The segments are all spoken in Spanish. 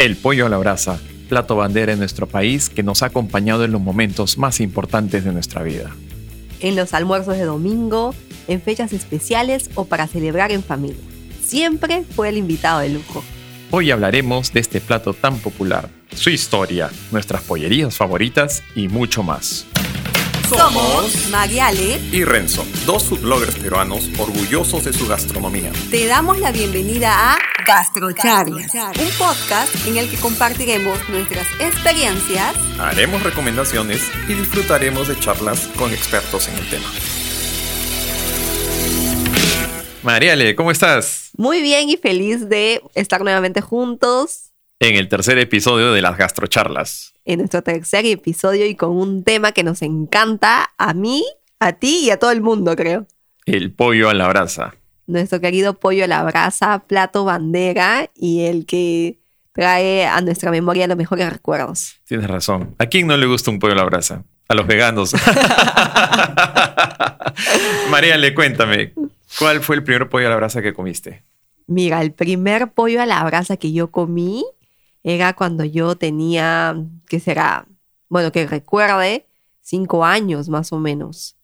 El pollo a la brasa, plato bandera en nuestro país que nos ha acompañado en los momentos más importantes de nuestra vida. En los almuerzos de domingo, en fechas especiales o para celebrar en familia. Siempre fue el invitado de lujo. Hoy hablaremos de este plato tan popular, su historia, nuestras pollerías favoritas y mucho más. Somos Mariale y Renzo, dos foodbloggers peruanos orgullosos de su gastronomía. Te damos la bienvenida a Gastrocharlas, un podcast en el que compartiremos nuestras experiencias, haremos recomendaciones y disfrutaremos de charlas con expertos en el tema. Mariale, ¿cómo estás? Muy bien y feliz de estar nuevamente juntos en el tercer episodio de las gastrocharlas. En nuestro tercer episodio y con un tema que nos encanta a mí, a ti y a todo el mundo, creo. El pollo a la brasa. Nuestro querido pollo a la brasa, plato bandera y el que trae a nuestra memoria los mejores recuerdos. Tienes razón. ¿A quién no le gusta un pollo a la brasa? A los veganos. María, le cuéntame, ¿cuál fue el primer pollo a la brasa que comiste? Mira, el primer pollo a la brasa que yo comí era cuando yo tenía, ¿qué será? Bueno, que recuerde, cinco años más o menos.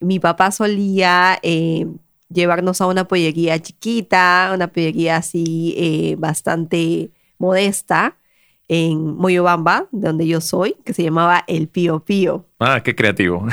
Mi papá solía eh, llevarnos a una pollería chiquita, una pollería así eh, bastante modesta en Moyobamba, donde yo soy, que se llamaba El Pío Pío. Ah, qué creativo.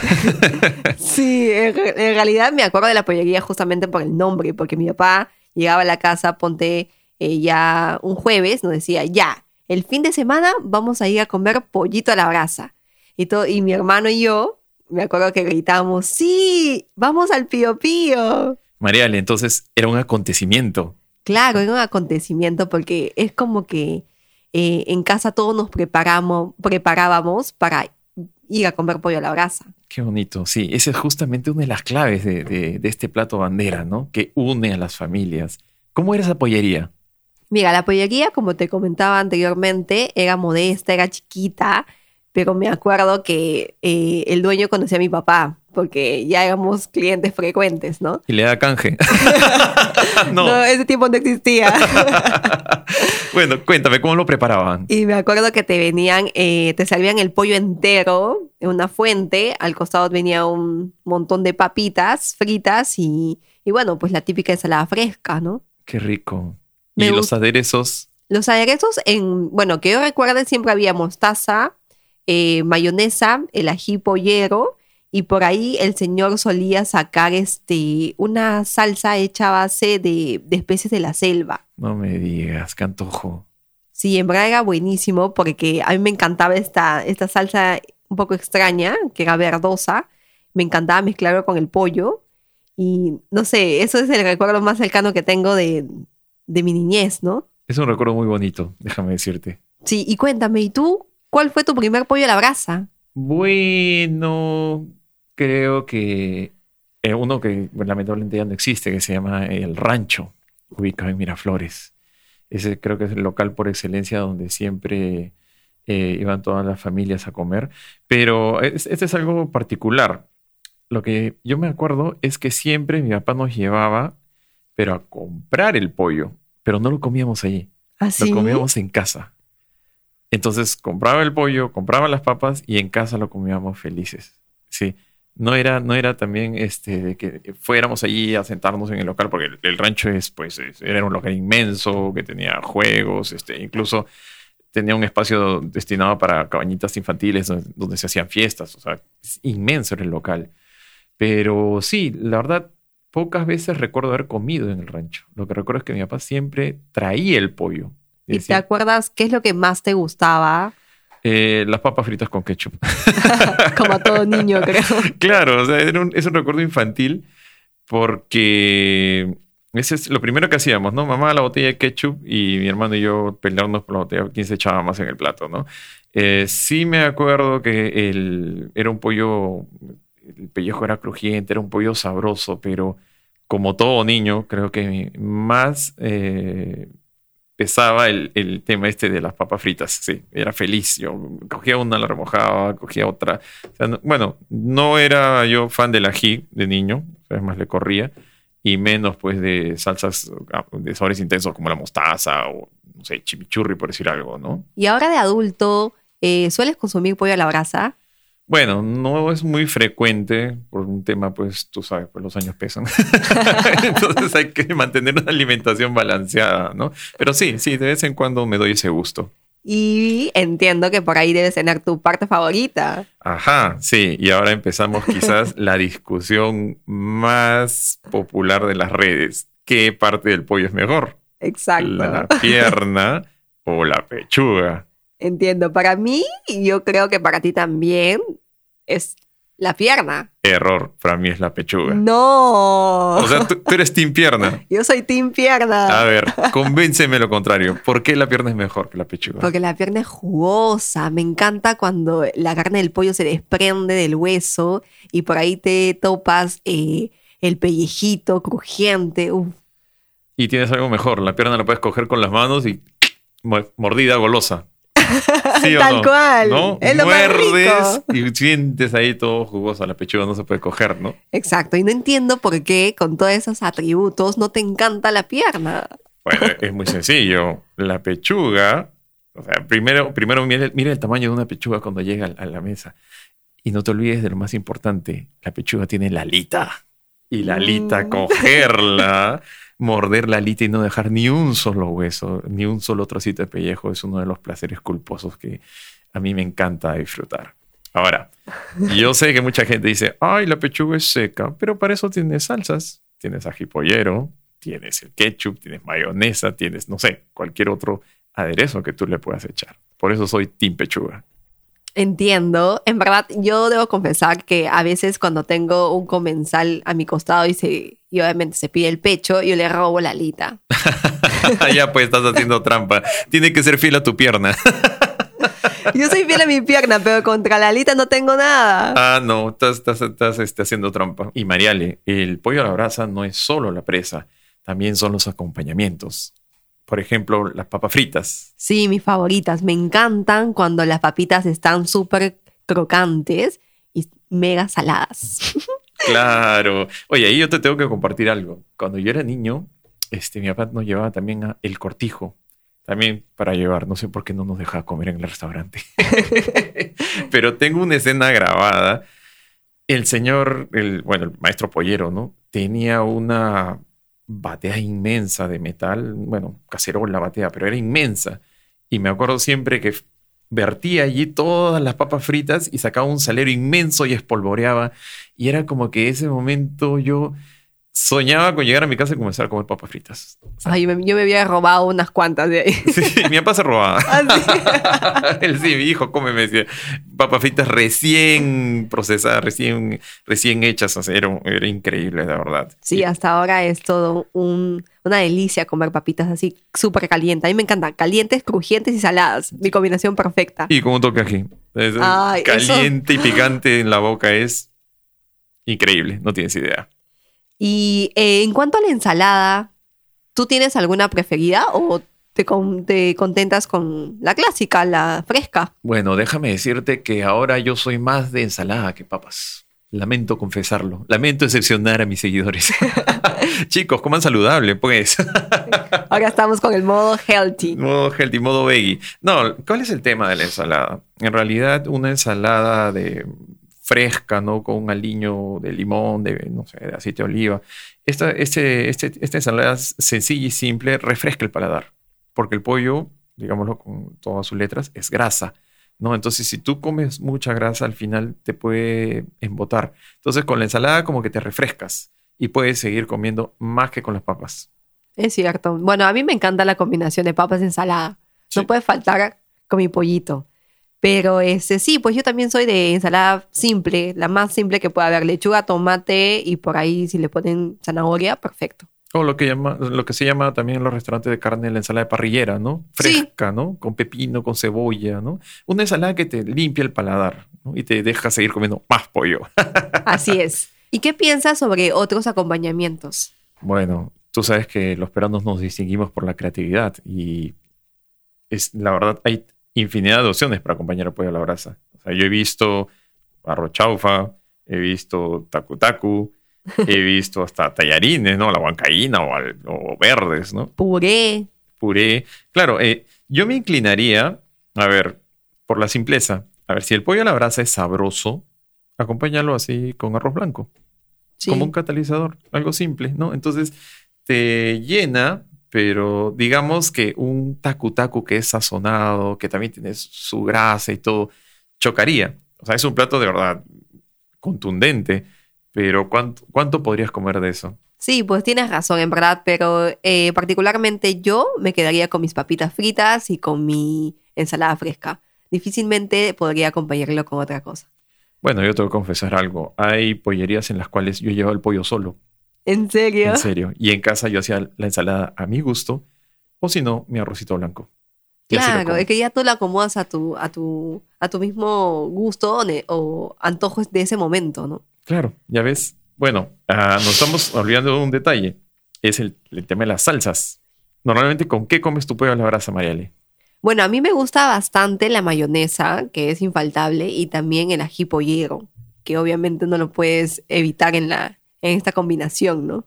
sí, en, realidad me acuerdo de la pollería justamente por el nombre, porque mi papá llegaba a la casa, ponte eh, ya un jueves, nos decía, ya, el fin de semana vamos a ir a comer pollito a la brasa. Y, todo, y mi hermano y yo, me acuerdo que gritábamos, sí, vamos al pío pío. Mariale, entonces era un acontecimiento. Claro, era un acontecimiento porque es como que eh, en casa todos nos preparamos, preparábamos para ir a comer pollo a la brasa. Qué bonito, sí, esa es justamente una de las claves de, de este plato bandera, ¿no? Que une a las familias. ¿Cómo era esa pollería? Mira, la pollería, como te comentaba anteriormente, era modesta, era chiquita, pero me acuerdo que eh, el dueño conocía a mi papá, porque ya éramos clientes frecuentes, ¿no? Y le da canje. no. ese tiempo no existía. bueno, cuéntame, ¿cómo lo preparaban? Y me acuerdo que te venían, eh, te servían el pollo entero en una fuente, al costado venía un montón de papitas fritas y, y bueno, pues la típica ensalada fresca, ¿no? Qué rico. ¿Y los aderezos? Los aderezos, en, bueno, que yo recuerde, siempre había mostaza, eh, mayonesa, el ají pollero, y por ahí el señor solía sacar este, una salsa hecha a base de, de especies de la selva. No me digas, qué antojo. Sí, en verdad era buenísimo porque a mí me encantaba esta, esta salsa un poco extraña, que era verdosa. Me encantaba mezclarlo con el pollo. Y no sé, eso es el recuerdo más cercano que tengo de, de mi niñez, ¿no? Es un recuerdo muy bonito, déjame decirte. Sí, y cuéntame, ¿y tú? ¿Cuál fue tu primer pollo a la brasa? Bueno, creo que eh, uno que lamentablemente ya no existe, que se llama El Rancho, ubicado en Miraflores. Ese creo que es el local por excelencia donde siempre eh, iban todas las familias a comer. Pero este es algo particular. Lo que yo me acuerdo es que siempre mi papá nos llevaba, pero a comprar el pollo pero no lo comíamos allí. ¿Ah, lo comíamos en casa. Entonces compraba el pollo, compraba las papas y en casa lo comíamos felices. Sí. No era, no era también este, de que fuéramos allí a sentarnos en el local, porque el, rancho es, pues, era un local inmenso que tenía juegos, este, incluso tenía un espacio destinado para cabañitas infantiles donde, donde se hacían fiestas. O sea, es inmenso era el local. Pero sí, la verdad, pocas veces recuerdo haber comido en el rancho. Lo que recuerdo es que mi papá siempre traía el pollo. ¿Y, te acuerdas qué es lo que más te gustaba? Eh, las papas fritas con ketchup. Como a todo niño, creo. claro, o sea, es un recuerdo infantil porque ese es lo primero que hacíamos, ¿no? Mamá la botella de ketchup y mi hermano y yo pelearnos por la botella, quién se echaba más en el plato, ¿no? Eh, sí me acuerdo que el, era un pollo el pellejo era crujiente, era un pollo sabroso, pero como todo niño, creo que más eh, pesaba el, tema este de las papas fritas. Sí, era feliz. Yo cogía una, la remojaba, cogía otra. bueno, no era yo fan del ají de niño, además le corría. y menos pues de salsas ah, de sabores intensos como la mostaza o, no sé, chimichurri, por decir algo, ¿no? Y ahora de adulto, eh, ¿sueles consumir pollo a la brasa? Bueno, no es muy frecuente por un tema, pues tú sabes, pues los años pesan. Entonces hay que mantener una alimentación balanceada, ¿no? Pero sí, sí, de vez en cuando me doy ese gusto. Y entiendo que por ahí debes tener tu parte favorita. Ajá, sí. Y ahora empezamos quizás la discusión más popular de las redes. ¿Qué parte del pollo es mejor? Exacto. ¿La pierna o la pechuga? Entiendo. Para mí, y yo creo que para ti también, es la pierna. Error, para mí es la pechuga. No. O sea, tú, tú eres team pierna. Yo soy team pierna. A ver, convénceme lo contrario. ¿Por qué la pierna es mejor que la pechuga? Porque la pierna es jugosa. Me encanta cuando la carne del pollo se desprende del hueso y por ahí te topas eh, el pellejito crujiente. Uf. Y tienes algo mejor. La pierna la puedes coger con las manos y mo- mordida golosa. ¿Sí o Tal no? cual. ¿No? Es lo más rico. y sientes ahí todo jugoso. La pechuga no se puede coger, ¿no? Exacto. Y no entiendo por qué con todos esos atributos no te encanta la pierna. Bueno, es muy sencillo. La pechuga, o sea, primero, primero mira, mira el tamaño de una pechuga cuando llega a la mesa. Y no te olvides de lo más importante, la pechuga tiene la alita. Y la alita, Mm. cogerla, morder la alita y no dejar ni un solo hueso, ni un solo trocito de pellejo, es uno de los placeres culposos que a mí me encanta disfrutar. Ahora, yo sé que mucha gente dice, ay, la pechuga es seca, pero para eso tienes salsas. Tienes ají pollero, tienes el ketchup, tienes mayonesa, tienes, no sé, cualquier otro aderezo que tú le puedas echar. Por eso soy Team Pechuga. Entiendo. En verdad, yo debo confesar que a veces cuando tengo un comensal a mi costado y, se, y obviamente se pide el pecho, yo le robo la alita. ya pues estás haciendo trampa. Tiene que ser fiel a tu pierna. Yo soy fiel a mi pierna, pero contra la alita no tengo nada. ah, no, estás, estás, estás, este, haciendo trampa. Y Mariale, el pollo a la brasa no es solo la presa, también son los acompañamientos. Por ejemplo, las papas fritas. Sí, mis favoritas. Me encantan cuando las papitas están súper crocantes y mega saladas. Claro. Oye, ahí yo te tengo que compartir algo. Cuando yo era niño, este, mi papá nos llevaba también a el cortijo. También para llevar. No sé por qué no nos dejaba comer en el restaurante. Pero tengo una escena grabada. El señor, el, bueno, el maestro pollero, ¿no? Tenía una batea inmensa de metal. Bueno, cacerola batea, pero era inmensa. Y me acuerdo siempre que vertía allí todas las papas fritas y sacaba un salero inmenso y espolvoreaba. Y era como que ese momento yo soñaba con llegar a mi casa y comenzar a comer papas fritas. Ay, yo me había robado unas cuantas de ahí. Sí, mi papá se robaba. Ah, Él sí, mi hijo come, me decía, papas fritas recién procesadas, recién, recién hechas. O sea, era, era increíble, la verdad. Sí, hasta ahora es todo un- una delicia comer papitas así súper calientes. A mí me encantan calientes, crujientes y saladas. Mi combinación perfecta. Y con un toque ají. Ay, caliente y picante en la boca es increíble, no tienes idea. Y eh, en cuanto a la ensalada, ¿tú tienes alguna preferida o te, con- te contentas con la clásica, la fresca? Bueno, déjame decirte que ahora yo soy más de ensalada que papas. Lamento confesarlo. Lamento decepcionar a mis seguidores. Chicos, coman saludable, pues. Ahora estamos con el modo healthy. modo healthy, modo veggie. No, ¿cuál es el tema de la ensalada? En realidad, una ensalada de fresca, ¿no? Con un aliño de limón, de, no sé, de aceite de oliva. Esta, este, este- esta ensalada sencilla y simple refresca el paladar. Porque el pollo, digámoslo con todas sus letras, es grasa. ¿no? Entonces, si tú comes mucha grasa, al final te puede embotar. Entonces, con la ensalada como que te refrescas y puedes seguir comiendo más que con las papas. Es cierto. Bueno, a mí me encanta la combinación de papas y ensalada. No puede faltar con mi pollito. Pero ese sí, pues yo también soy de ensalada simple, la más simple que pueda haber. Lechuga, tomate y por ahí si le ponen zanahoria, perfecto. O lo que, llama, lo que se llama también en los restaurantes de carne la ensalada de parrillera, ¿no? Sí. Fresca, ¿no? Con pepino, con cebolla, ¿no? Una ensalada que te limpia el paladar ¿no? y te deja seguir comiendo más pollo. Así es. ¿Y qué piensas sobre otros acompañamientos? Bueno, tú sabes que los peruanos nos distinguimos por la creatividad y es, la verdad hay infinidad de opciones para acompañar el pollo a la brasa. O sea, yo he visto arroz chaufa, he visto tacu tacu, He visto hasta tallarines, ¿no? La huancaína o, al- o verdes, ¿no? Puré. Puré. Claro, eh, yo me inclinaría, a ver, por la simpleza. A ver, si el pollo a la brasa es sabroso, acompáñalo así con arroz blanco. Sí. como un catalizador, algo simple, ¿no? Entonces te llena, pero digamos que un tacu tacu que es sazonado, que también tiene su grasa y todo, chocaría. O sea, es un plato de verdad contundente, pero ¿cuánto, cuánto podrías comer de eso? Sí, pues tienes razón, en verdad, pero eh, particularmente yo me quedaría con mis papitas fritas y con mi ensalada fresca. Difícilmente podría acompañarlo con otra cosa. Bueno, yo tengo que confesar algo. Hay pollerías en las cuales yo llevo el pollo solo, ¿En serio? en serio. Y en casa yo hacía la ensalada a mi gusto, o si no, mi arrocito blanco. Claro, es que ya tú la acomodas a tu, a tu, a tu mismo gusto o, o antojos de ese momento, ¿no? Claro, ya ves. Bueno, ah, nos estamos olvidando de un detalle. Es el, el tema de las salsas. Normalmente, ¿con qué comes tu pollo a la brasa, Mariale? Bueno, a mí me gusta bastante la mayonesa, que es infaltable, y también el ají pollero, que obviamente no lo puedes evitar en, la, en esta combinación, ¿no?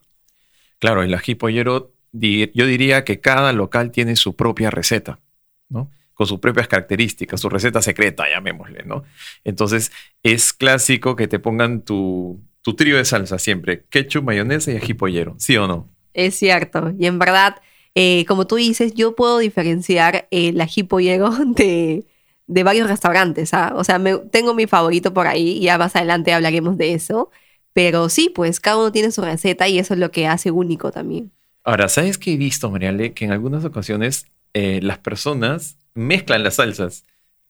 Claro, el ají pollero, yo diría que cada local tiene su propia receta, ¿no? Con sus propias características, su receta secreta, llamémosle, ¿no? Entonces, es clásico que te pongan tu, tu trío de salsa siempre: ketchup, mayonesa y ají pollero, ¿sí o no? Es cierto. Y en verdad, eh, como tú dices, yo puedo diferenciar el ají pollero de, de varios restaurantes. ¿ah? O sea, me- tengo mi favorito por ahí. Ya más adelante hablaremos de eso. Pero sí, pues cada uno tiene su receta y eso es lo que hace único también. Ahora, ¿sabes qué he visto, Mariale? Que en algunas ocasiones eh, las personas mezclan las salsas.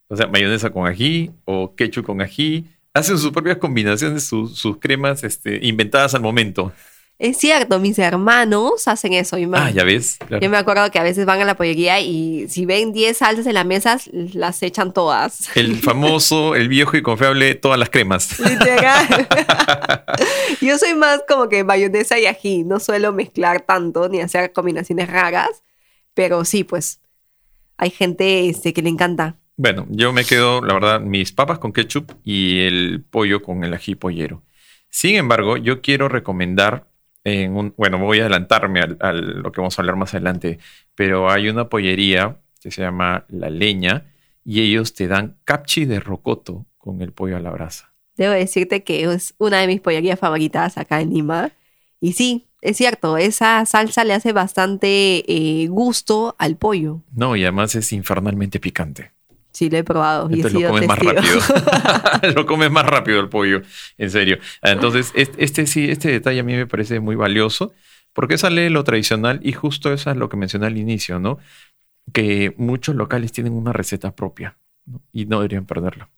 O sea, mayonesa con ají o ketchup con ají. Hacen sus propias combinaciones, sus, sus cremas este, inventadas al momento. Es cierto, mis hermanos hacen eso. Yo me, Ah, ya ves. Claro. yo me acuerdo que a veces van a la pollería y si ven 10 salsas en la mesa, las echan todas. El famoso, el viejo y confiable, todas las cremas. Literal. Yo soy más como que mayonesa y ají. No suelo mezclar tanto ni hacer combinaciones raras. Pero sí, pues hay gente este, que le encanta. Bueno, yo me quedo, la verdad, mis papas con ketchup y el pollo con el ají pollero. Sin embargo, yo quiero recomendar en un, bueno, voy a adelantarme a lo que vamos a hablar más adelante, pero hay una pollería que se llama La Leña y ellos te dan capchi de rocoto con el pollo a la brasa. Debo decirte que es una de mis pollerías favoritas acá en Lima. Y sí, es cierto, esa salsa le hace bastante eh, gusto al pollo. No, y además es infernalmente picante. Sí, lo he probado. y he Entonces lo comes más rápido. lo comes más rápido el pollo, en serio. Entonces, este, este sí, este detalle a mí me parece muy valioso porque sale lo tradicional y justo eso es lo que mencioné al inicio, ¿no? Que muchos locales tienen una receta propia ¿no? y no deberían perderla.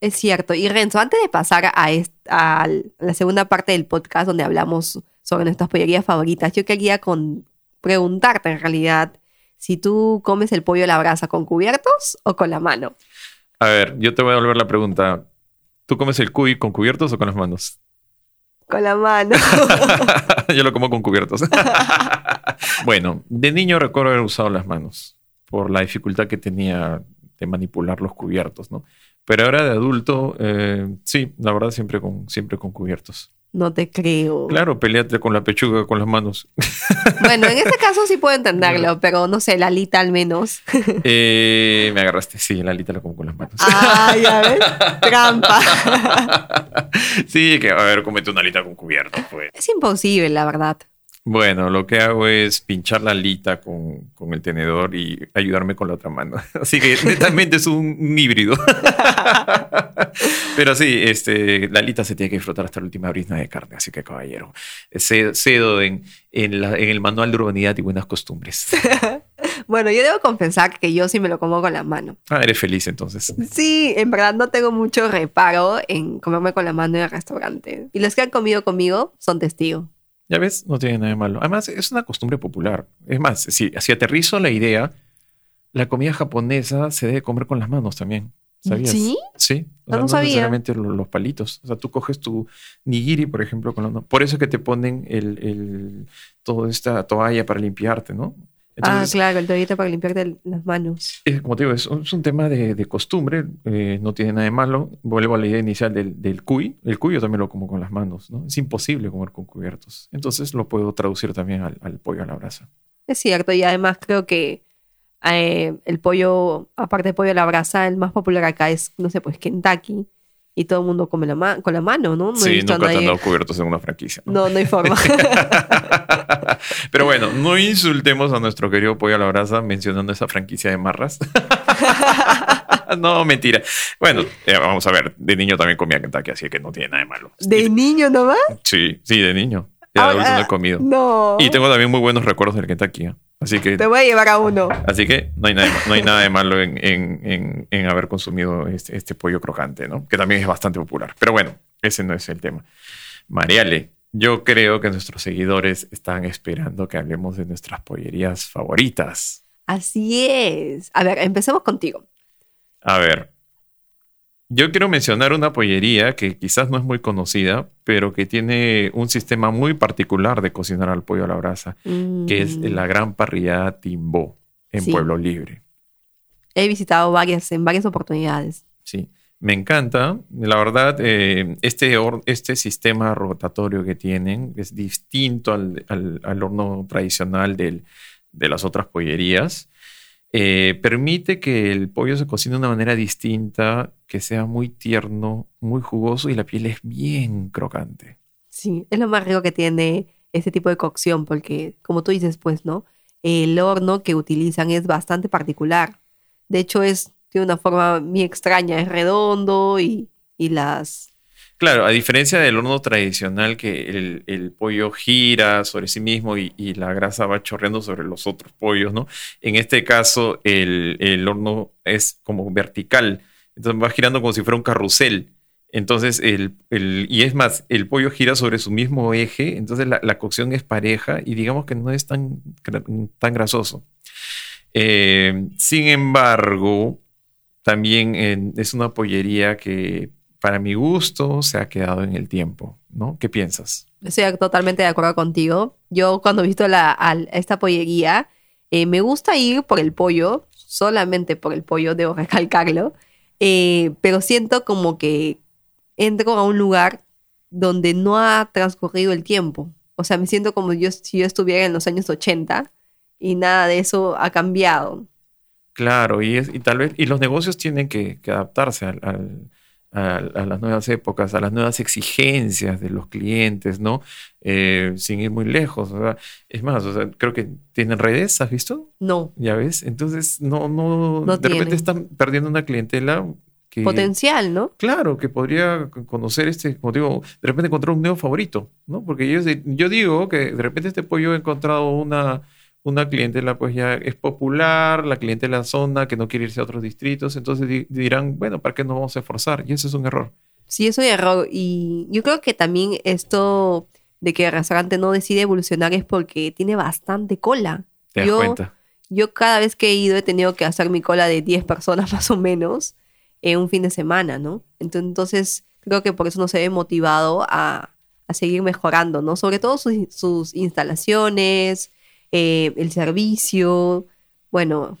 Es cierto. Y Renzo, antes de pasar a, est- a la segunda parte del podcast donde hablamos sobre nuestras pollerías favoritas, yo quería con, preguntarte en realidad si tú comes el pollo a la brasa con cubiertos o con la mano. A ver, yo te voy a volver la pregunta. ¿Tú comes el cuy con cubiertos o con las manos? Con la mano. yo lo como con cubiertos. bueno, de niño recuerdo haber usado las manos por la dificultad que tenía de manipular los cubiertos, ¿no? Pero ahora de adulto, eh, sí, la verdad siempre con, siempre con cubiertos. no te creo. Claro, peleate con la pechuga con las manos. Bueno, en este caso sí puedo entenderlo, pero no sé, la alita al menos. Eh, me agarraste, sí, la alita la como con las manos. Ah, ya ves. Trampa. sí, que a ver, comete una alita con cubiertos, pues. Es imposible, la verdad. Bueno, lo que hago es pinchar la alita con, con el tenedor y ayudarme con la otra mano. Así que netamente es un, un híbrido. Pero sí, este, la alita se tiene que disfrutar hasta la última brizna de carne. Así que, caballero, cedo en, en, la- en el manual de urbanidad y buenas costumbres. Bueno, yo debo confesar que yo sí me lo como con la mano. Ah, eres feliz entonces. Sí, en verdad no tengo mucho reparo en comerme con la mano en el restaurante. Y los que han comido conmigo son testigos. Ya ves, no tiene nada de malo. Además, es una costumbre popular. Es más, si, si aterrizo la idea, la comida japonesa se debe comer con las manos también. ¿Sabías? ¿Sí? Sí. O Ah, no sabía. necesariamente lo- los, palitos. O sea, tú coges tu nigiri, por ejemplo, con la mano. Por eso es que te ponen el, el- toda esta toalla para limpiarte, ¿no? Entonces, ah, claro, el toallita para limpiarte las manos. es, como te digo, es un, es un tema de, de costumbre, eh, no tiene nada de malo. Vuelvo a la idea inicial del, del cuy. El cuy yo también lo como con las manos, ¿no? Es imposible comer con cubiertos. Entonces lo puedo traducir también al, al pollo a la brasa. Es cierto, y además creo que eh, el pollo, aparte de pollo a la brasa, el más popular acá es, no sé, pues Kentucky. Y todo el mundo come la ma- con la mano, ¿no? No sí, nunca te han nadie- dado cubiertos en una franquicia. ¿no? No, no hay forma. Pero bueno, no insultemos a nuestro querido pollo a la brasa mencionando esa franquicia de marras. no, mentira. Bueno, eh, vamos a ver, de niño también comía Kentucky, así que no tiene nada de malo. ¿De niño nomás? Sí, sí, de niño. De Ah, adulto no ah, he comido. No. Y tengo también muy buenos recuerdos del Kentucky. ¿eh? Así que, Te voy a llevar a uno. así que no, hay nada, de- no hay nada de malo en, en- en- en haber consumido este, este pollo crocante, ¿no? Que también es bastante popular. Pero bueno, ese no es el tema. Mariale, yo creo que nuestros seguidores están esperando que hablemos de nuestras pollerías favoritas. Así es. A ver, empecemos contigo. A ver, yo quiero mencionar una pollería que quizás no es muy conocida, pero que tiene un sistema muy particular de cocinar al pollo a la brasa, que es Mm, la gran parrillada Timbó en Sí. Pueblo Libre. He visitado varias, en varias oportunidades. Sí, me encanta. La verdad, eh, este, este sistema rotatorio que tienen es distinto al, al- al horno tradicional del- de las otras pollerías. Eh, permite que el pollo se cocine de una manera distinta, que sea muy tierno, muy jugoso y la piel es bien crocante. Sí, es lo más rico que tiene este tipo de cocción, porque como tú dices, pues, ¿no? El horno que utilizan es bastante particular. De hecho, es, tiene una forma muy extraña, es redondo y, y las... Claro, a diferencia del horno tradicional que el, el pollo gira sobre sí mismo y, y la grasa va chorreando sobre los otros pollos, ¿no? En este caso, el, el horno es como vertical, entonces va girando como si fuera un carrusel. Entonces, el, el- y es más, el pollo gira sobre su mismo eje, entonces la, la cocción es pareja y digamos que no es tan, tan grasoso. Eh, sin embargo, también es una pollería que para mi gusto se ha quedado en el tiempo, ¿no? ¿Qué piensas? Estoy totalmente de acuerdo contigo. Yo cuando he visto la, al- esta pollería, eh, me gusta ir por el pollo, solamente por el pollo, debo recalcarlo, eh, pero siento como que entro a un lugar donde no ha transcurrido el tiempo. O sea, me siento como yo, si yo estuviera en los años 80 y nada de eso ha cambiado. Claro, y, es, y tal vez, y los negocios tienen que, que adaptarse al- al- a, las nuevas épocas, a las nuevas exigencias de los clientes, ¿no? Eh, sin ir muy lejos. o sea, es más, o sea, creo que tienen redes, ¿has visto? No, Ya ves, entonces no, no, No de repente están perdiendo una clientela que, potencial, ¿no? Claro, que podría conocer este, como digo, de repente encontrar un nuevo favorito, ¿no? Porque yo, yo digo que de repente este pollo ha encontrado una, una clientela, pues ya es popular, la clientela de la zona que no quiere irse a otros distritos, entonces di- dirán, bueno, ¿para qué nos vamos a esforzar? Y eso es un error. Sí, es error. Y yo creo que también esto de que el restaurante no decide evolucionar es porque tiene bastante cola. ¿Te das Yo- cuenta? Yo cada vez que he ido he tenido que hacer mi cola de 10 personas más o menos en un fin de semana, ¿no? Ento- Entonces creo que por eso no se ve motivado a, a seguir mejorando, ¿no? Sobre todo sus, sus instalaciones, eh, el servicio, bueno,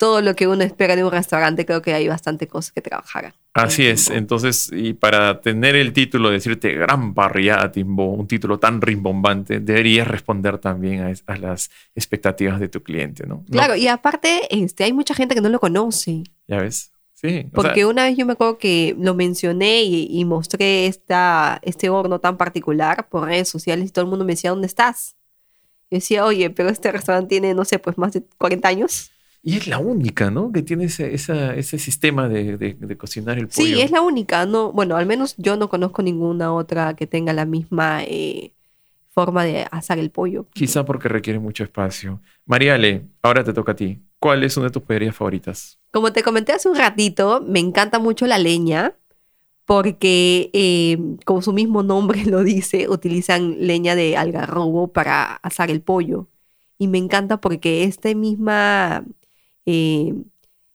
todo lo que uno espera de un restaurante, creo que hay bastante cosas que trabajar. Así en es, entonces, y para tener el título de decirte gran parrillada Timbo, un título tan rimbombante, deberías responder también a, las expectativas de tu cliente, ¿no? No- Claro, y aparte, este, hay mucha gente que no lo conoce. ¿Ya ves? Sí. Porque sea, una vez yo me acuerdo que lo mencioné y, y mostré esta, este horno tan particular por redes sociales y todo el mundo me decía, ¿dónde estás? Yo decía, oye, pero este restaurante tiene, no sé, pues más de 40 años. Y es la única, ¿no? Que tiene ese, esa- ese sistema de, de- de cocinar el pollo. Sí, es la única. No, bueno, al menos yo no conozco ninguna otra que tenga la misma eh, forma de asar el pollo. Quizá porque requiere mucho espacio. Mariale, ahora te toca a ti. ¿Cuál es una de tus pollerías favoritas? Como te comenté hace un ratito, me encanta mucho la leña porque, eh, como su mismo nombre lo dice, utilizan leña de algarrobo para asar el pollo. Y me encanta porque esta misma eh,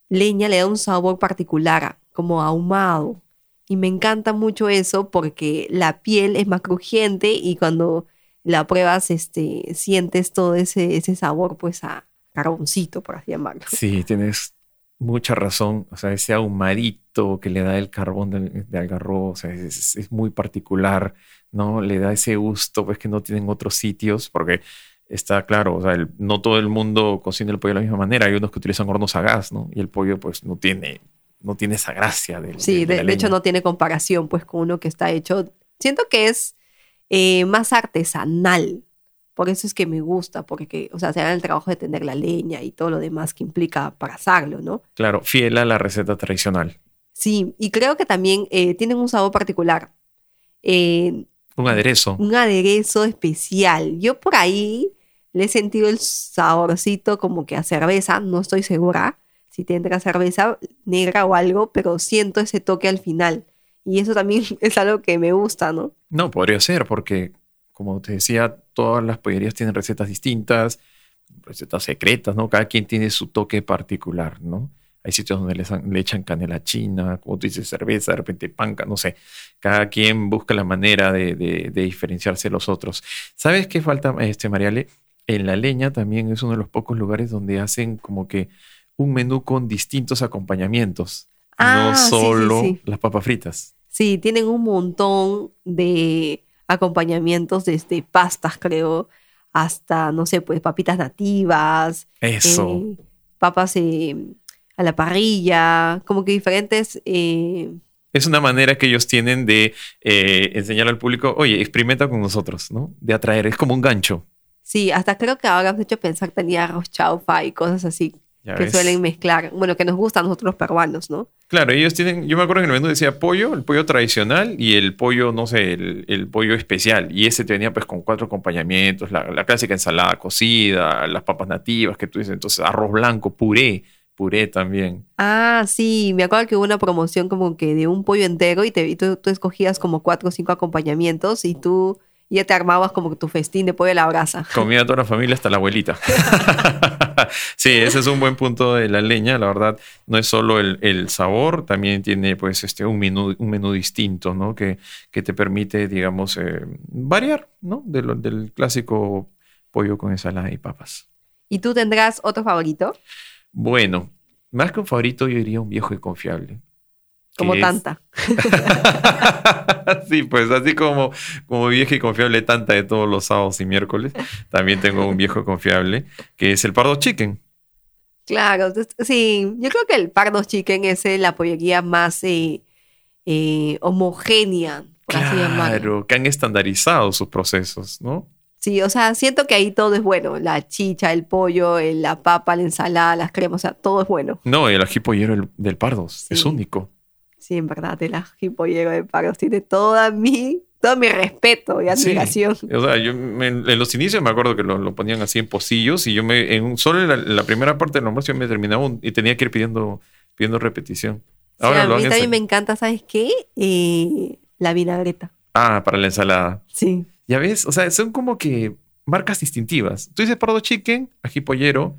leña le da un sabor particular, como ahumado. Y me encanta mucho eso porque la piel es más crujiente y cuando la pruebas, este, sientes todo ese, sabor, pues, a, carboncito, por así llamarlo. Sí, tienes mucha razón. O sea, ese ahumadito que le da el carbón de, de algarrobo, o sea, es, es, muy particular, ¿no? Le da ese gusto, pues que no tienen otros sitios, porque está claro, o sea, el, no todo el mundo cocina el pollo de la misma manera. Hay unos que utilizan hornos a gas, ¿no? Y el pollo, pues, no tiene, no tiene esa gracia. De, sí, de, de, de hecho no tiene comparación, pues, con uno que está hecho. Siento que es eh, más artesanal. Por eso es que me gusta, porque, o sea, se haga el trabajo de tener la leña y todo lo demás que implica para asarlo, ¿no? Claro, fiel a la receta tradicional. Sí, y creo que también eh, tienen un sabor particular. Eh, un aderezo. Un aderezo especial. Yo por ahí le he sentido el saborcito como que a cerveza, no estoy segura si tendrá cerveza negra o algo, pero siento ese toque al final. Y eso también es algo que me gusta, ¿no? No, podría ser, porque como te decía, todas las pollerías tienen recetas distintas, recetas secretas, ¿no? Cada quien tiene su toque particular, ¿no? Hay sitios donde le, le, echan canela china, como tú dices, cerveza, de repente panca, no sé. Cada quien busca la manera de, de, de diferenciarse de los otros. ¿Sabes qué falta, este, Mariale? En la leña también es uno de los pocos lugares donde hacen como que un menú con distintos acompañamientos. Ah, no solo sí, sí, sí. las papas fritas. Sí, tienen un montón de acompañamientos desde pastas, creo, hasta, no sé, pues papitas nativas. Eso. Eh, papas eh, a la parrilla, como que diferentes... Eh... Es una manera que ellos tienen de enseñar al público, oye, experimenta con nosotros, ¿no? De atraer, es como un gancho. Sí, hasta creo que ahora has hecho pensar que tenía arroz chaufa y cosas así Ya que ves. suelen mezclar. Bueno, que nos gustan a nosotros los peruanos, ¿no? Claro, ellos tienen, yo me acuerdo que en el menú decía pollo, el pollo tradicional y el pollo, no sé, el, el pollo especial. Y ese tenía pues con cuatro acompañamientos, la, la, clásica ensalada cocida, las papas nativas que tú dices, entonces arroz blanco, puré, puré también. Ah, sí, me acuerdo que hubo una promoción como que de un pollo entero y, te, y tú, tú, escogías como cuatro o cinco acompañamientos y tú ya te armabas como tu festín de pollo a la brasa. Comía toda la familia hasta la abuelita. sí, ese es un buen punto de la leña, la verdad. No es solo el, el sabor, también tiene pues este un menú, un menú distinto, ¿no? Que, que te permite, digamos, eh, variar, ¿no? De lo, del clásico pollo con ensalada y papas. ¿Y tú tendrás otro favorito? Bueno, más que un favorito, yo diría un viejo y confiable. Como tanta. sí, pues así como, como viejo y confiable tanta de todos los sábados y miércoles, también tengo un viejo confiable que es el Pardo Chicken. Claro, sí, yo creo que el Pardo Chicken es la pollería más eh, eh, homogénea, por claro, así llamarlo. que han estandarizado sus procesos, ¿no? Sí, o sea, siento que ahí todo es bueno. La chicha, el pollo, el, la papa, la ensalada, las cremas, o sea, todo es bueno. No, el ají pollero del Pardos sí. es único. Sí, en verdad, el ají pollero de Pardos tiene toda mi, todo mi respeto y admiración. Sí. O sea, yo me, en los inicios me acuerdo que lo, lo, ponían así en pocillos y yo me, en, solo en la, la primera parte del almuerzo yo me terminaba un, y tenía que ir pidiendo, pidiendo repetición. Ahora sí, a mí también me encanta, ¿sabes qué? Eh, la vinagreta. Ah, para la ensalada. Sí. Ya ves, o sea, son como que marcas distintivas. Tú dices pardo chicken, ají pollero,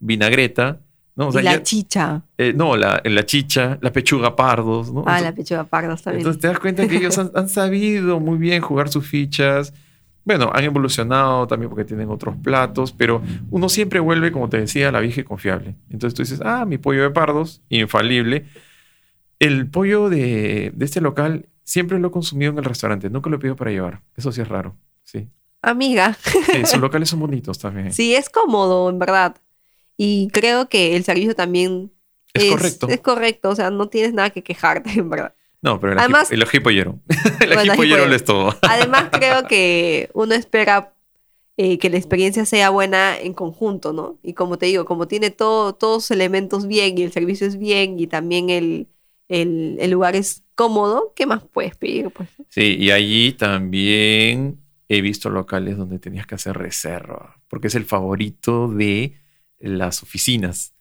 vinagreta, ¿no? O sea, y la ya, chicha. Eh, no, la, la, chicha, la pechuga pardos, ¿no? Ah, entonces, la pechuga pardos también. Entonces te das cuenta que ellos han, han, sabido muy bien jugar sus fichas. Bueno, han evolucionado también porque tienen otros platos, pero uno siempre vuelve, como te decía, a la vieja y confiable. Entonces tú dices, ah, mi pollo de pardos, infalible. El pollo de, de este local siempre lo he consumido en el restaurante, nunca lo pido para llevar. Eso sí es raro, sí. Amiga. Sí, sus locales son bonitos también. Sí, es cómodo, en verdad. Y creo que el servicio también es, es correcto. Es correcto, o sea, no tienes nada que quejarte, en verdad. No, pero el, Además, el ají pollero. el bueno, ají pollero lo es todo. Además, creo que uno espera eh, que la experiencia sea buena en conjunto, ¿no? Y como te digo, como tiene todo, todos los elementos bien y el servicio es bien y también el, el, el lugar es cómodo, ¿qué más puedes pedir? Pues? Sí, y allí también he visto locales donde tenías que hacer reserva, porque es el favorito de las oficinas.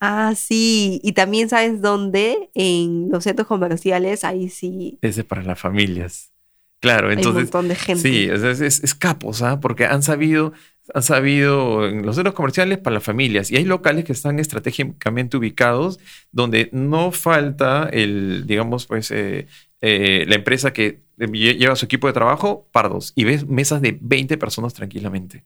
Ah, sí. Y también sabes dónde, en los centros comerciales, ahí sí. Ese para las familias. Claro, entonces. Hay un montón de gente. Sí, es, es, es capos, ¿ah? Porque han sabido, han sabido en los centros comerciales para las familias. Y hay locales que están estratégicamente ubicados donde no falta el, digamos, pues, eh, eh, la empresa que lleva su equipo de trabajo, pardos. Y ves mesas de 20 personas tranquilamente.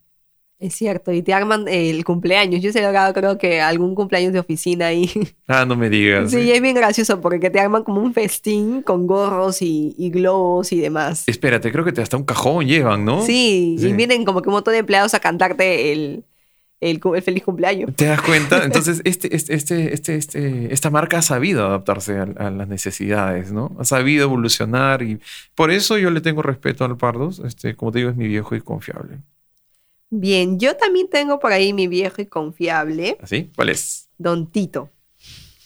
Es cierto, y te arman el cumpleaños. Yo he celebrado creo que algún cumpleaños de oficina ahí. Ah, no me digas. Sí, es bien gracioso porque te arman como un festín con gorros y, y globos y demás. Espérate, creo que te hasta un cajón llevan, ¿no? Sí, Sí. y vienen como que un montón de empleados a cantarte el, el, el feliz cumpleaños. ¿Te das cuenta? Entonces, este, este, este, este, este- esta marca ha sabido adaptarse a, a las necesidades, ¿no? Ha sabido evolucionar y por eso yo le tengo respeto al Pardos. Este, como te digo, es mi viejo y confiable. Bien, yo también tengo por ahí mi viejo y confiable, ¿Así? ¿Cuál es? Don Tito.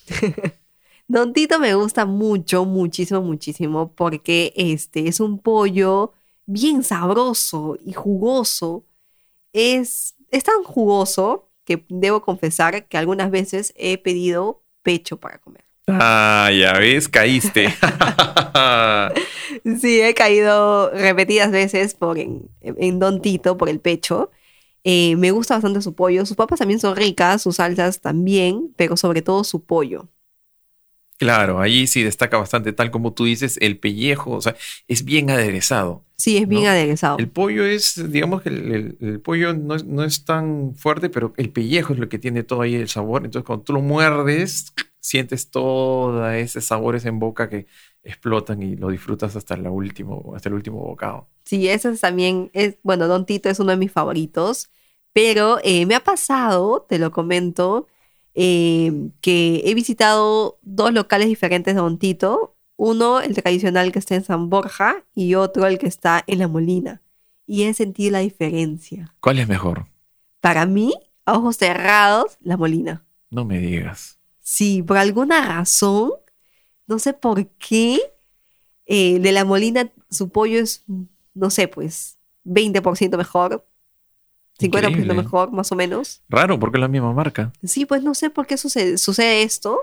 Don Tito me gusta mucho, muchísimo, muchísimo, porque este es un pollo bien sabroso y jugoso. Es, es tan jugoso que debo confesar que algunas veces he pedido pecho para comer. Ah, ya ves, caíste. Sí, he caído repetidas veces por en, en Don Tito, por el pecho. Eh, me gusta bastante su pollo. Sus papas también son ricas, sus salsas también, pero sobre todo su pollo. claro, ahí sí destaca bastante, tal como tú dices, el pellejo, o sea, es bien aderezado. Sí, es bien ¿No? aderezado. El pollo es, digamos que el, el- el pollo no es, no es tan fuerte, pero el pellejo es lo que tiene todo ahí el sabor. Entonces, cuando tú lo muerdes, sientes todos esos sabores en boca que explotan y lo disfrutas hasta, la último, hasta el último bocado. Sí, ese es también, es, bueno, Don Tito es uno de mis favoritos, pero eh, me ha pasado, te lo comento, eh, que he visitado dos locales diferentes de Don Tito, uno el tradicional que está en San Borja y otro el que está en La Molina, y he sentido la diferencia. ¿Cuál es mejor? Para mí, a ojos cerrados, La Molina. No me digas. Sí, por alguna razón, no sé por qué, eh, de la Molina su pollo es, no sé, pues 20% mejor, 50% Increíble. mejor, más o menos. Raro, porque es la misma marca. Sí, pues no sé por qué sucede, sucede esto,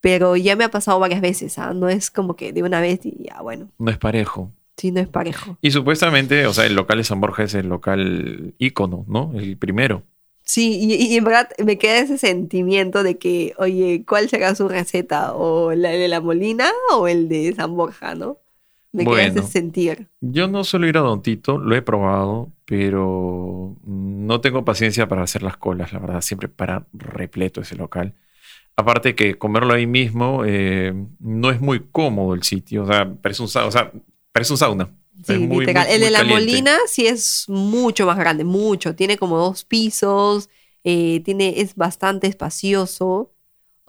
pero ya me ha pasado varias veces, ¿ah? No es como que de una vez y ya, bueno, No es parejo. sí, no es parejo. Y supuestamente, o sea, el local de San Borja es el local ícono, ¿no? El primero. Sí, y, y en verdad me queda ese sentimiento de que, oye, ¿cuál será su receta? ¿O la de la Molina o el de San Borja, no? Me queda Bueno. ese sentir. Yo no suelo ir a Don Tito, lo he probado, pero no tengo paciencia para hacer las colas, la verdad, siempre para repleto ese local. Aparte que comerlo ahí mismo eh, no es muy cómodo el sitio, o sea, parece un, o sea, parece un sauna. Sí, muy- literal. muy- el muy de la caliente. Molina sí es mucho más grande, mucho. Tiene como dos pisos, eh, tiene, es bastante espacioso.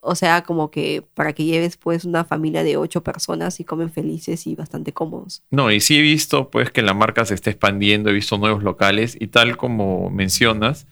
O sea, como que para que lleves pues una familia de ocho personas y comen felices y bastante cómodos. No, y sí he visto pues que la marca se está expandiendo, he visto nuevos locales y tal como mencionas,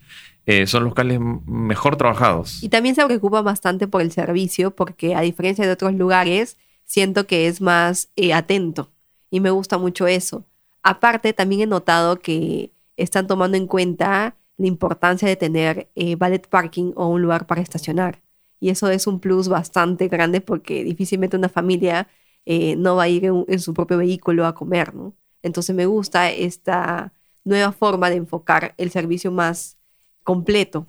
eh, son locales mejor trabajados. Y también se preocupa bastante por el servicio porque a diferencia de otros lugares, siento que es más eh, atento y me gusta mucho eso. Aparte, también he notado que están tomando en cuenta la importancia de tener eh, valet parking o un lugar para estacionar. Y eso es un plus bastante grande porque difícilmente una familia eh, no va a ir en, su propio vehículo a comer, ¿no? Entonces me gusta esta nueva forma de enfocar el servicio más completo.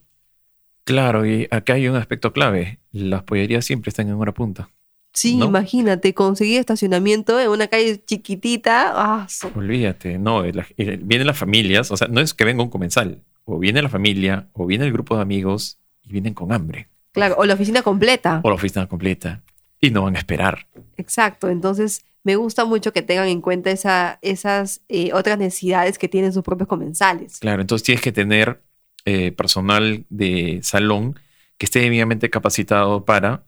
Claro, y acá hay un aspecto clave, las pollerías siempre están en hora punta. Sí, ¿No? imagínate, conseguir estacionamiento en una calle chiquitita. Ah, Olvídate, no, la- eh, vienen las familias, o sea, no es que venga un comensal, o viene la familia, o viene el grupo de amigos y vienen con hambre, Claro, o la oficina completa. o la oficina completa, y no van a esperar. Exacto. Entonces, me gusta mucho que tengan en cuenta esa, esas eh, otras necesidades que tienen sus propios comensales. Claro, entonces tienes que tener eh, personal de salón que esté debidamente capacitado para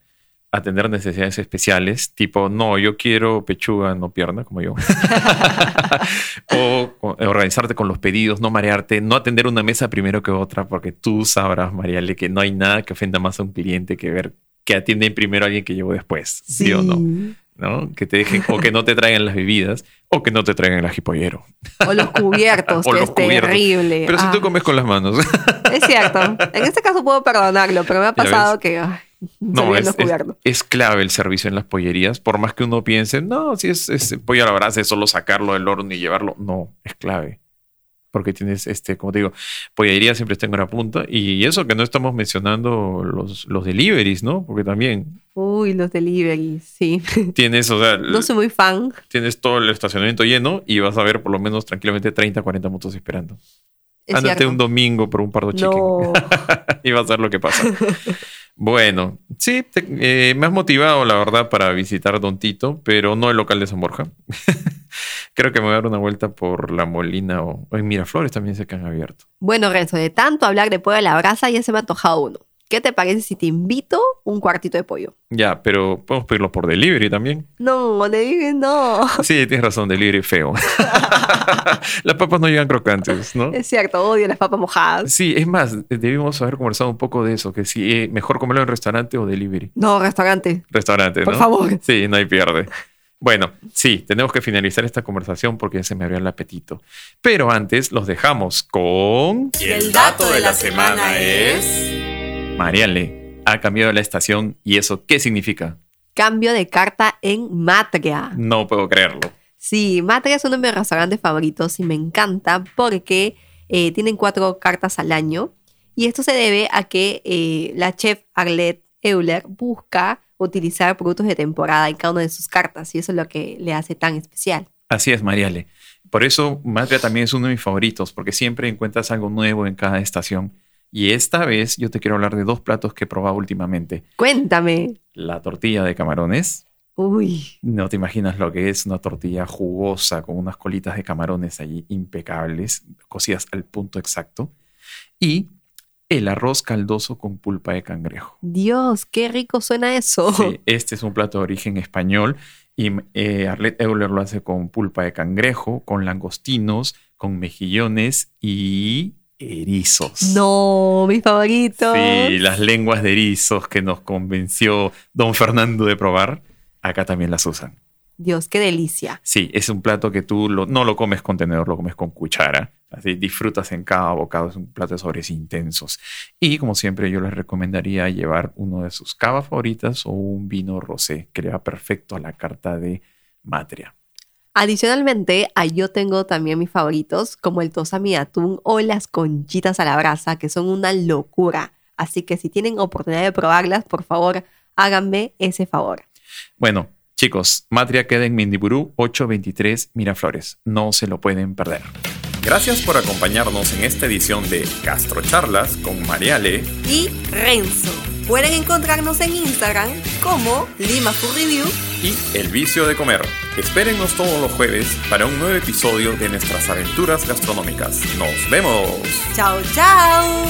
atender necesidades especiales, tipo, no, yo quiero pechuga, no pierna, como yo. o o organizarte con los pedidos, no marearte, no atender una mesa primero que otra, porque tú sabrás, Mariale, que no hay nada que ofenda más a un cliente que ver que atiende primero a alguien que llegó después, ¿sí, o no? ¿no? Que te dejen, o que no te traigan las bebidas, o que no te traigan el ajipollero. O los cubiertos, O que los es cubiertos. terrible. Pero si Ah, tú comes con las manos. Es cierto. En este caso puedo perdonarlo, pero me ha pasado que ay, No, es, es- es clave el servicio en las pollerías, por más que uno piense, no, si es, es pollo a la brasa, es solo sacarlo del horno y llevarlo. No, es clave. Porque tienes, este, como te digo, pollería siempre está en hora punta. Y eso que no estamos mencionando los, los deliveries, ¿no? Porque también Uy, los deliveries, sí. tienes, o sea, No soy muy fan. tienes todo el estacionamiento lleno y vas a ver por lo menos tranquilamente 30, 40 motos esperando. Es Ándate cierto. un domingo por un pardo chicken. No. y va a ser lo que pasa. bueno, sí, eh, me has motivado, la verdad, para visitar Don Tito, pero no el local de San Borja. Creo que me voy a dar una vuelta por La Molina o, en Miraflores también sé que han abierto. Bueno, Renzo, de tanto hablar de pollo a la brasa ya se me ha antojado uno. ¿Qué te parece si te invito un cuartito de pollo? Ya, pero podemos pedirlo por delivery también. No, le dije no. Sí, tienes razón, delivery feo. Las papas no llegan crocantes, ¿no? Es cierto, odio las papas mojadas. Sí, es más, debimos haber conversado un poco de eso, que si eh, mejor comerlo en restaurante o delivery. No, restaurante. Restaurante, Por ¿no? favor. Sí, no hay pierde. Bueno, sí, tenemos que finalizar esta conversación porque ya se me abrió el apetito. Pero antes los dejamos con... Y el dato de la semana es... Mariale, ha cambiado la estación y eso, ¿qué significa? Cambio de carta en Matria. No puedo creerlo. Sí, Matria es uno de mis restaurantes favoritos y me encanta porque eh, tienen cuatro cartas al año. Y esto se debe a que eh, la chef Arlette Euler busca utilizar productos de temporada en cada una de sus cartas y eso es lo que le hace tan especial. Así es, Mariale. Por eso Matria también es uno de mis favoritos, porque siempre encuentras algo nuevo en cada estación. Y esta vez yo te quiero hablar de dos platos que he probado últimamente. Cuéntame. La tortilla de camarones. Uy, No te imaginas lo que es una tortilla jugosa con unas colitas de camarones allí impecables, cocidas al punto exacto. Y el arroz caldoso con pulpa de cangrejo. Dios, qué rico suena eso. Sí, este es un plato de origen español y eh, Arlette Euler lo hace con pulpa de cangrejo, con langostinos, con mejillones y erizos. No, mis favoritos. Sí, las lenguas de erizos que nos convenció don Fernando de probar, acá también las usan. Dios, qué delicia. Sí, es un plato que tú lo- no lo comes con tenedor, lo comes con cuchara. Así disfrutas en cada bocado, es un plato de sabores intensos. Y como siempre, yo les recomendaría llevar uno de sus cavas favoritas o un vino rosé, que le va perfecto a la carta de Matria. Adicionalmente, yo tengo también mis favoritos, como el tosami atún o las conchitas a la brasa, que son una locura. Así que si tienen oportunidad de probarlas, por favor, háganme ese favor. Bueno, chicos, Matria queda en Mindiburú 823 Miraflores. No se lo pueden perder. Gracias por acompañarnos en esta edición de Gastrocharlas con Mariale Y Renzo. Pueden encontrarnos en Instagram como Lima Food Review. y El Vicio de Comer. Espérennos todos los jueves para un nuevo episodio de nuestras aventuras gastronómicas. ¡Nos vemos! ¡Chao, chao!